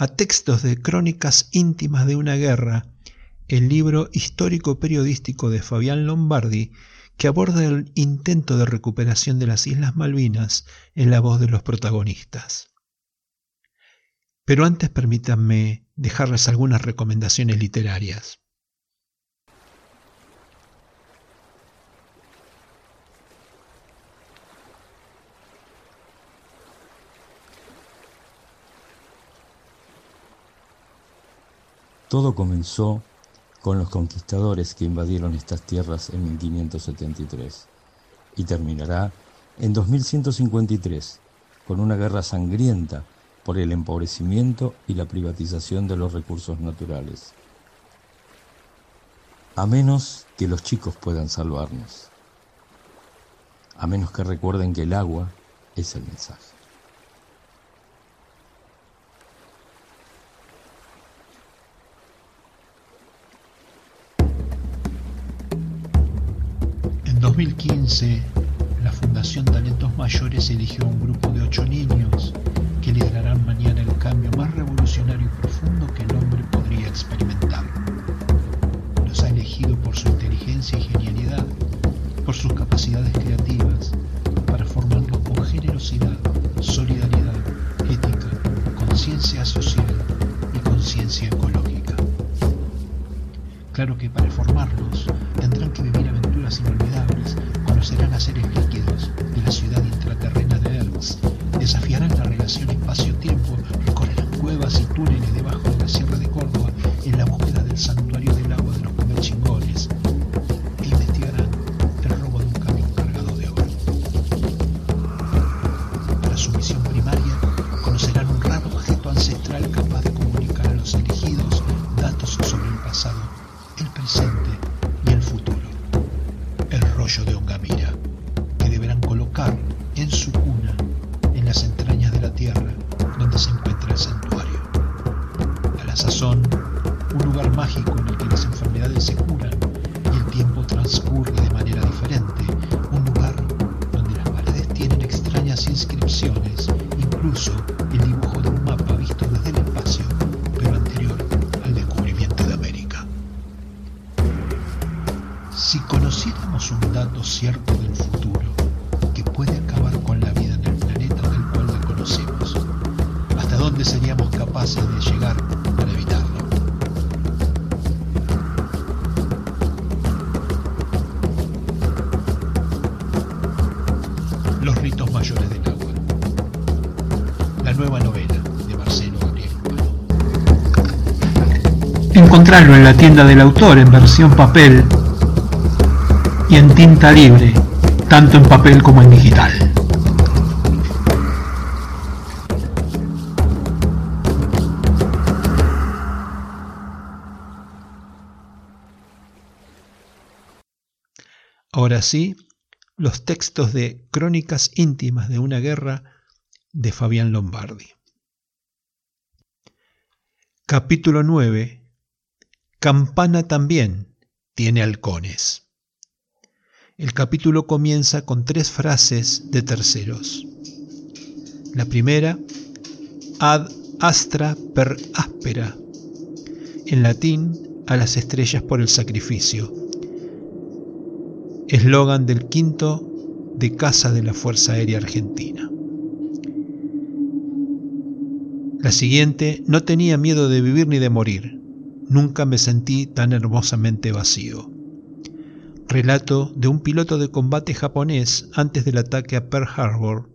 a textos de crónicas íntimas de una guerra, el libro histórico periodístico de Fabián Lombardi, que aborda el intento de recuperación de las Islas Malvinas en la voz de los protagonistas. Pero antes permítanme dejarles algunas recomendaciones literarias. Todo comenzó con los conquistadores que invadieron estas tierras en 1573 y terminará en 2153 con una guerra sangrienta por el empobrecimiento y la privatización de los recursos naturales. A menos que los chicos puedan salvarnos. A menos que recuerden que el agua es el mensaje. 2015, la Fundación Talentos Mayores eligió a un grupo de ocho niños que liderarán se. Novela de Marcelo Gabriel Urbano. Encontrarlo en la tienda del autor en versión papel y en tinta libre, tanto en papel como en digital. Ahora sí, los textos de Crónicas íntimas de una guerra de Fabián Lombardi. Capítulo 9. Campana también tiene halcones. El capítulo comienza con tres frases de terceros. La primera, ad astra per aspera, en latín, a las estrellas por el sacrificio. Eslogan del quinto de Casa de la Fuerza Aérea Argentina. La siguiente, no tenía miedo de vivir ni de morir. Nunca me sentí tan hermosamente vacío. Relato de un piloto de combate japonés antes del ataque a Pearl Harbor,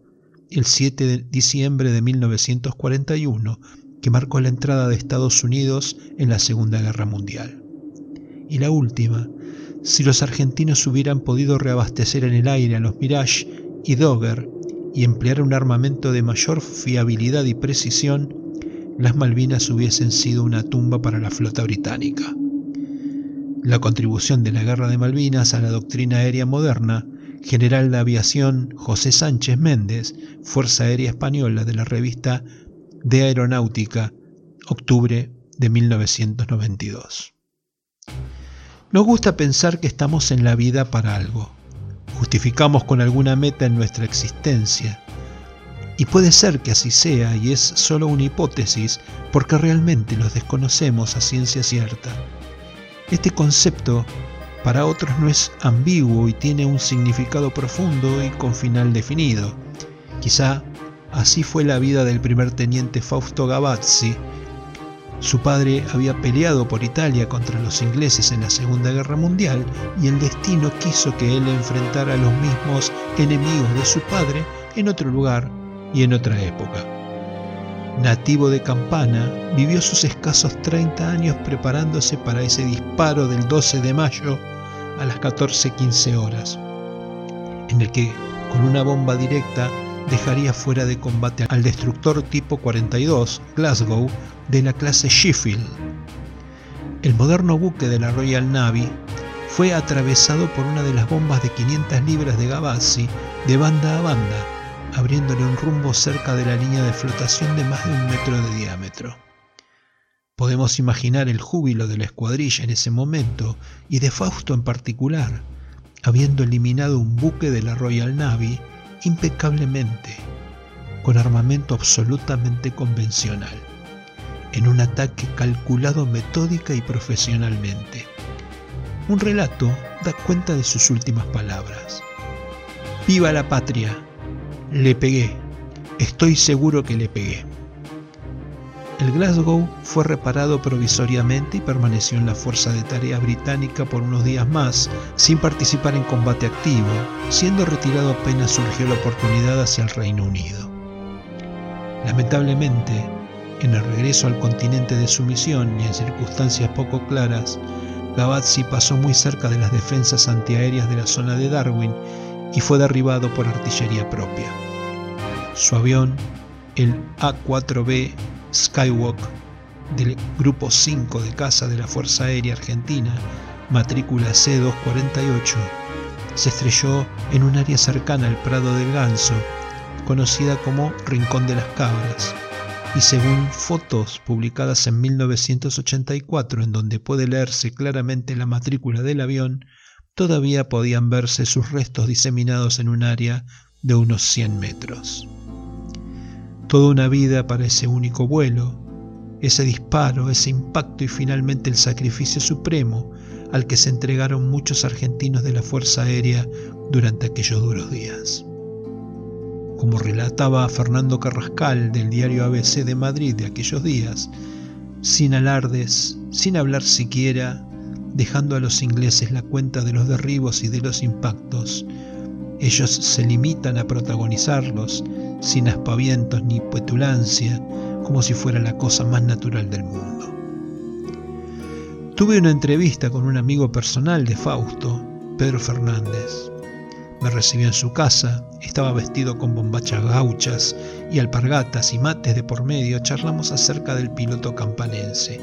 el 7 de diciembre de 1941, que marcó la entrada de Estados Unidos en la Segunda Guerra Mundial. Y la última, si los argentinos hubieran podido reabastecer en el aire a los Mirage y Dogger y emplear un armamento de mayor fiabilidad y precisión, las Malvinas hubiesen sido una tumba para la flota británica. La contribución de la Guerra de Malvinas a la doctrina aérea moderna, general de aviación José Sánchez Méndez, Fuerza Aérea Española de la revista de Aeronáutica, octubre de 1992. Nos gusta pensar que estamos en la vida para algo. Justificamos con alguna meta en nuestra existencia. Y puede ser que así sea y es solo una hipótesis porque realmente los desconocemos a ciencia cierta. Este concepto para otros no es ambiguo y tiene un significado profundo y con final definido. Quizá así fue la vida del primer teniente Fausto Gavazzi, su padre había peleado por Italia contra los ingleses en la Segunda Guerra Mundial y el destino quiso que él enfrentara a los mismos enemigos de su padre en otro lugar y en otra época. Nativo de Campana, vivió sus escasos 30 años preparándose para ese disparo del 12 de mayo a las 14.15 horas, en el que, con una bomba directa, dejaría fuera de combate al destructor tipo 42 Glasgow de la clase Sheffield. El moderno buque de la Royal Navy fue atravesado por una de las bombas de 500 libras de Gavazzi de banda a banda, abriéndole un rumbo cerca de la línea de flotación de más de un metro de diámetro. Podemos imaginar el júbilo de la escuadrilla en ese momento y de Fausto en particular, habiendo eliminado un buque de la Royal Navy impecablemente, con armamento absolutamente convencional, en un ataque calculado metódica y profesionalmente. Un relato da cuenta de sus últimas palabras. ¡Viva la patria! Le pegué. Estoy seguro que le pegué. El Glasgow fue reparado provisoriamente y permaneció en la Fuerza de Tarea Británica por unos días más, sin participar en combate activo, siendo retirado apenas surgió la oportunidad hacia el Reino Unido. Lamentablemente, en el regreso al continente de su misión y en circunstancias poco claras, Gavazzi pasó muy cerca de las defensas antiaéreas de la zona de Darwin y fue derribado por artillería propia. Su avión, el A4B Skywalk del Grupo 5 de caza de la Fuerza Aérea Argentina, matrícula C248, se estrelló en un área cercana al Prado del Ganso, conocida como Rincón de las Cabras, y según fotos publicadas en 1984 en donde puede leerse claramente la matrícula del avión, todavía podían verse sus restos diseminados en un área de unos 100 metros. Toda una vida para ese único vuelo, ese disparo, ese impacto y finalmente el sacrificio supremo al que se entregaron muchos argentinos de la Fuerza Aérea durante aquellos duros días. Como relataba Fernando Carrascal del diario ABC de Madrid de aquellos días, sin alardes, sin hablar siquiera, dejando a los ingleses la cuenta de los derribos y de los impactos, ellos se limitan a protagonizarlos sin aspavientos ni petulancia, como si fuera la cosa más natural del mundo. Tuve una entrevista con un amigo personal de Fausto, Pedro Fernández. Me recibió en su casa, estaba vestido con bombachas gauchas y alpargatas y mates de por medio, charlamos acerca del piloto campanense.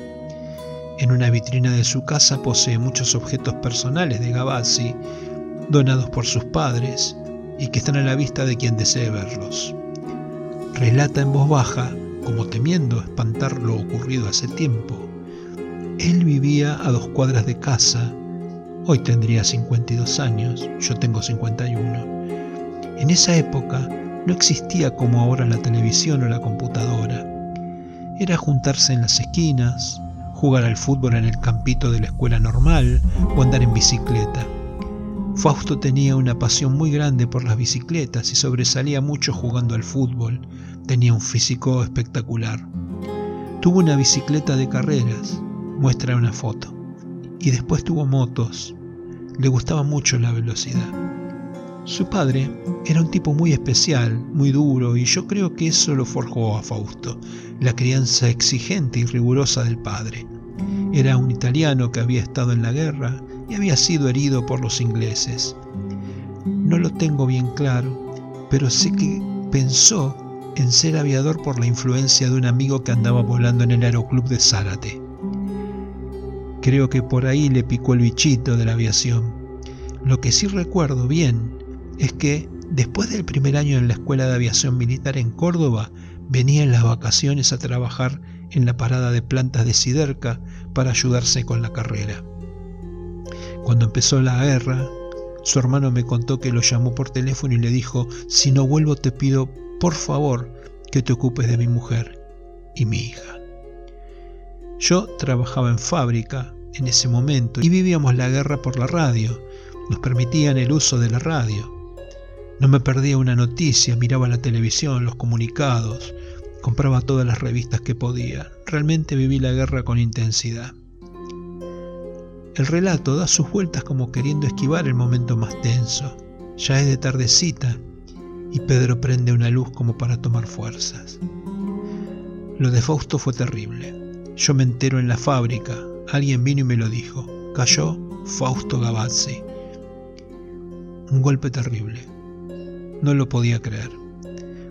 En una vitrina de su casa posee muchos objetos personales de Gavazzi, donados por sus padres y que están a la vista de quien desee verlos. Relata en voz baja, como temiendo espantar lo ocurrido hace tiempo. Él vivía a dos cuadras de casa, hoy tendría 52 años, yo tengo 51. En esa época no existía como ahora la televisión o la computadora. Era juntarse en las esquinas, jugar al fútbol en el campito de la escuela normal o andar en bicicleta. Fausto tenía una pasión muy grande por las bicicletas y sobresalía mucho jugando al fútbol, tenía un físico espectacular. Tuvo una bicicleta de carreras, muestra una foto, y después tuvo motos. Le gustaba mucho la velocidad. Su padre era un tipo muy especial, muy duro, y yo creo que eso lo forjó a Fausto, la crianza exigente y rigurosa del padre. Era un italiano que había estado en la guerra y había sido herido por los ingleses. No lo tengo bien claro, pero sé que pensó en ser aviador por la influencia de un amigo que andaba volando en el aeroclub de Zárate. Creo que por ahí le picó el bichito de la aviación. Lo que sí recuerdo bien es que después del primer año en la Escuela de Aviación Militar en Córdoba, venía en las vacaciones a trabajar en la parada de plantas de Siderca para ayudarse con la carrera. Cuando empezó la guerra, su hermano me contó que lo llamó por teléfono y le dijo, si no vuelvo te pido, por favor, que te ocupes de mi mujer y mi hija. Yo trabajaba en fábrica en ese momento y vivíamos la guerra por la radio. Nos permitían el uso de la radio. No me perdía una noticia, miraba la televisión, los comunicados, compraba todas las revistas que podía. Realmente viví la guerra con intensidad. El relato da sus vueltas como queriendo esquivar el momento más tenso. Ya es de tardecita y Pedro prende una luz como para tomar fuerzas. Lo de Fausto fue terrible. Yo me entero en la fábrica. Alguien vino y me lo dijo. Cayó Fausto Gavazzi. Un golpe terrible. No lo podía creer.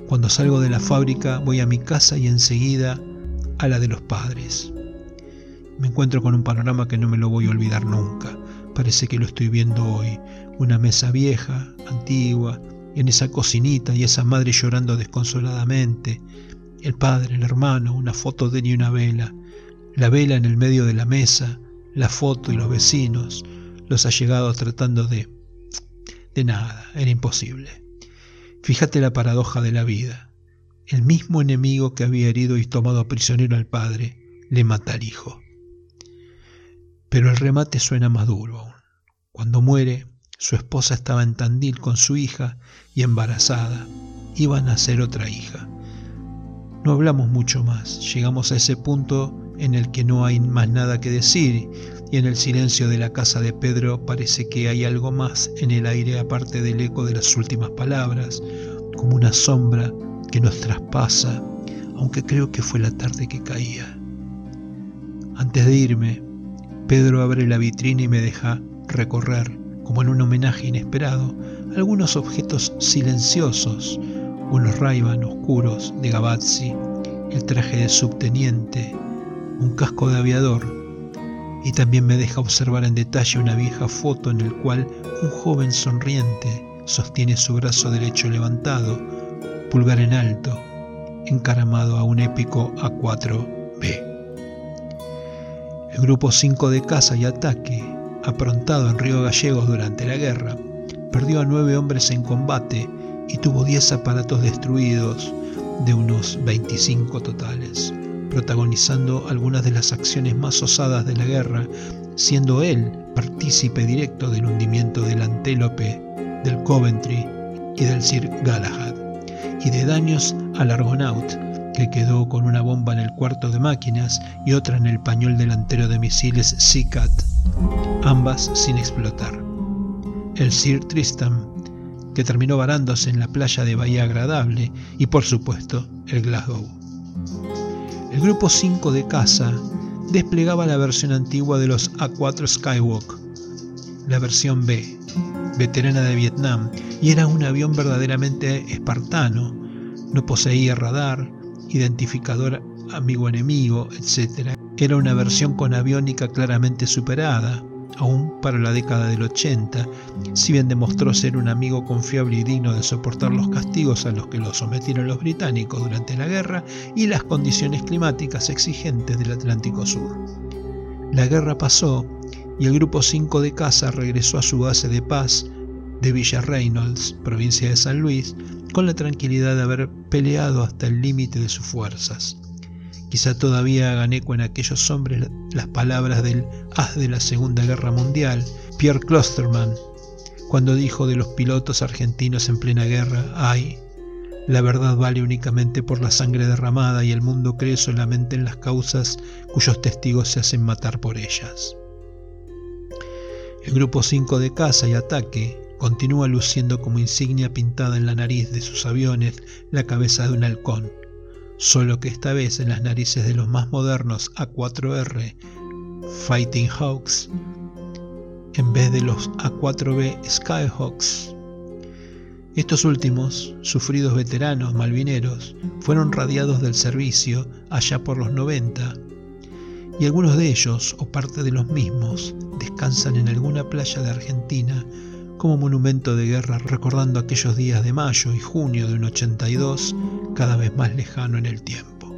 Cuando salgo de la fábrica voy a mi casa y enseguida a la de los padres. Me encuentro con un panorama que no me lo voy a olvidar nunca. Parece que lo estoy viendo hoy. Una mesa vieja, antigua, en esa cocinita y esa madre llorando desconsoladamente. El padre, el hermano, una foto de él y una vela. La vela en el medio de la mesa, la foto y los vecinos, los allegados tratando de... De nada, era imposible. Fíjate la paradoja de la vida. El mismo enemigo que había herido y tomado prisionero al padre, le mata al hijo. Pero el remate suena más duro aún. Cuando muere, su esposa estaba en Tandil con su hija y embarazada. Iba a nacer otra hija. No hablamos mucho más. Llegamos a ese punto en el que no hay más nada que decir y en el silencio de la casa de Pedro parece que hay algo más en el aire aparte del eco de las últimas palabras, como una sombra que nos traspasa, aunque creo que fue la tarde que caía. Antes de irme, Pedro abre la vitrina y me deja recorrer, como en un homenaje inesperado, algunos objetos silenciosos, unos raiban oscuros de Gavazzi, el traje de subteniente, un casco de aviador, y también me deja observar en detalle una vieja foto en el cual un joven sonriente sostiene su brazo derecho levantado, pulgar en alto, encaramado a un épico A4B. El grupo 5 de caza y ataque, aprontado en Río Gallegos durante la guerra, perdió a nueve hombres en combate y tuvo 10 aparatos destruidos de unos 25 totales protagonizando algunas de las acciones más osadas de la guerra, siendo él partícipe directo del hundimiento del Antélope, del Coventry y del Sir Galahad, y de daños al Argonaut, que quedó con una bomba en el cuarto de máquinas y otra en el pañol delantero de misiles Seacat, ambas sin explotar. El Sir Tristam, que terminó varándose en la playa de Bahía Agradable, y por supuesto el Glasgow. El grupo 5 de caza desplegaba la versión antigua de los A4 Skywalk, la versión B, veterana de Vietnam, y era un avión verdaderamente espartano. No poseía radar, identificador amigo-enemigo, etc. Era una versión con aviónica claramente superada, aún para la década del 80, si bien demostró ser un amigo confiable y digno de soportar los castigos a los que lo sometieron los británicos durante la guerra y las condiciones climáticas exigentes del Atlántico Sur. La guerra pasó y el Grupo 5 de caza regresó a su base de paz de Villa Reynolds, provincia de San Luis, con la tranquilidad de haber peleado hasta el límite de sus fuerzas. Quizá todavía hagan eco en aquellos hombres las palabras del haz de la Segunda Guerra Mundial, Pierre Klosterman, cuando dijo de los pilotos argentinos en plena guerra, ay, La verdad vale únicamente por la sangre derramada y el mundo cree solamente en las causas cuyos testigos se hacen matar por ellas. El grupo 5 de caza y ataque continúa luciendo como insignia pintada en la nariz de sus aviones la cabeza de un halcón, solo que esta vez en las narices de los más modernos A4R Fighting Hawks en vez de los A4B Skyhawks. Estos últimos, sufridos veteranos malvineros, fueron radiados del servicio allá por los 90 y algunos de ellos, o parte de los mismos, descansan en alguna playa de Argentina como monumento de guerra recordando aquellos días de mayo y junio de un 82 cada vez más lejano en el tiempo.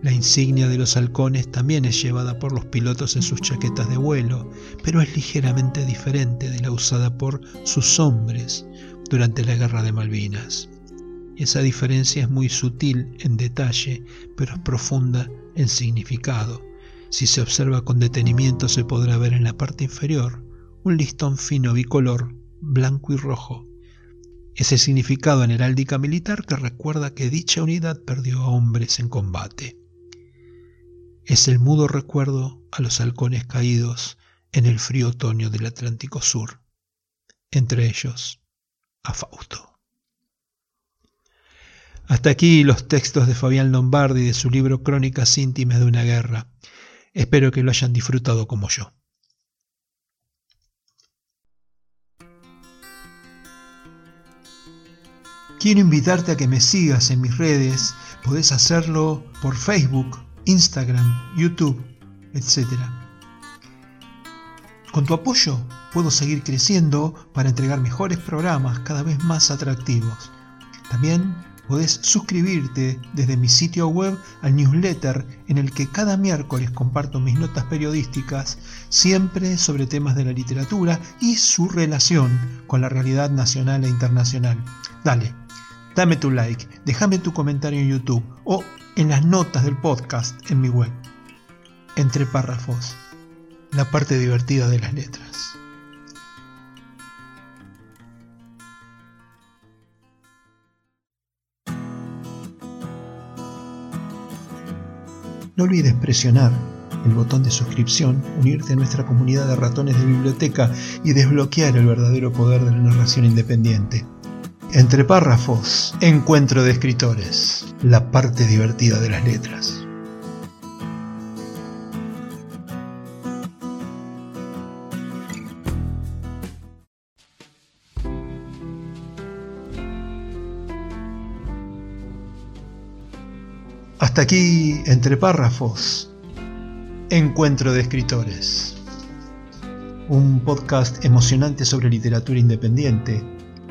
La insignia de los halcones también es llevada por los pilotos en sus chaquetas de vuelo, pero es ligeramente diferente de la usada por sus hombres durante la Guerra de Malvinas. Esa diferencia es muy sutil en detalle, pero es profunda en significado. Si se observa con detenimiento se podrá ver en la parte inferior un listón fino bicolor, blanco y rojo. Ese significado en heráldica militar que recuerda que dicha unidad perdió a hombres en combate es el mudo recuerdo a los halcones caídos en el frío otoño del Atlántico Sur, entre ellos a Fausto. Hasta aquí los textos de Fabián Lombardi de su libro Crónicas íntimas de una guerra. Espero que lo hayan disfrutado como yo. Quiero invitarte a que me sigas en mis redes. Podés hacerlo por Facebook Instagram, YouTube, etc. Con tu apoyo puedo seguir creciendo para entregar mejores programas cada vez más atractivos. También puedes suscribirte desde mi sitio web al newsletter en el que cada miércoles comparto mis notas periodísticas, siempre sobre temas de la literatura y su relación con la realidad nacional e internacional. Dale, dame tu like, déjame tu comentario en YouTube o en las notas del podcast en mi web. Entre párrafos, la parte divertida de las letras. No olvides presionar el botón de suscripción, unirte a nuestra comunidad de ratones de biblioteca y desbloquear el verdadero poder de la narración independiente. Entre párrafos, encuentro de escritores, la parte divertida de las letras. Hasta aquí, entre párrafos, Encuentro de Escritores. Un podcast emocionante sobre literatura independiente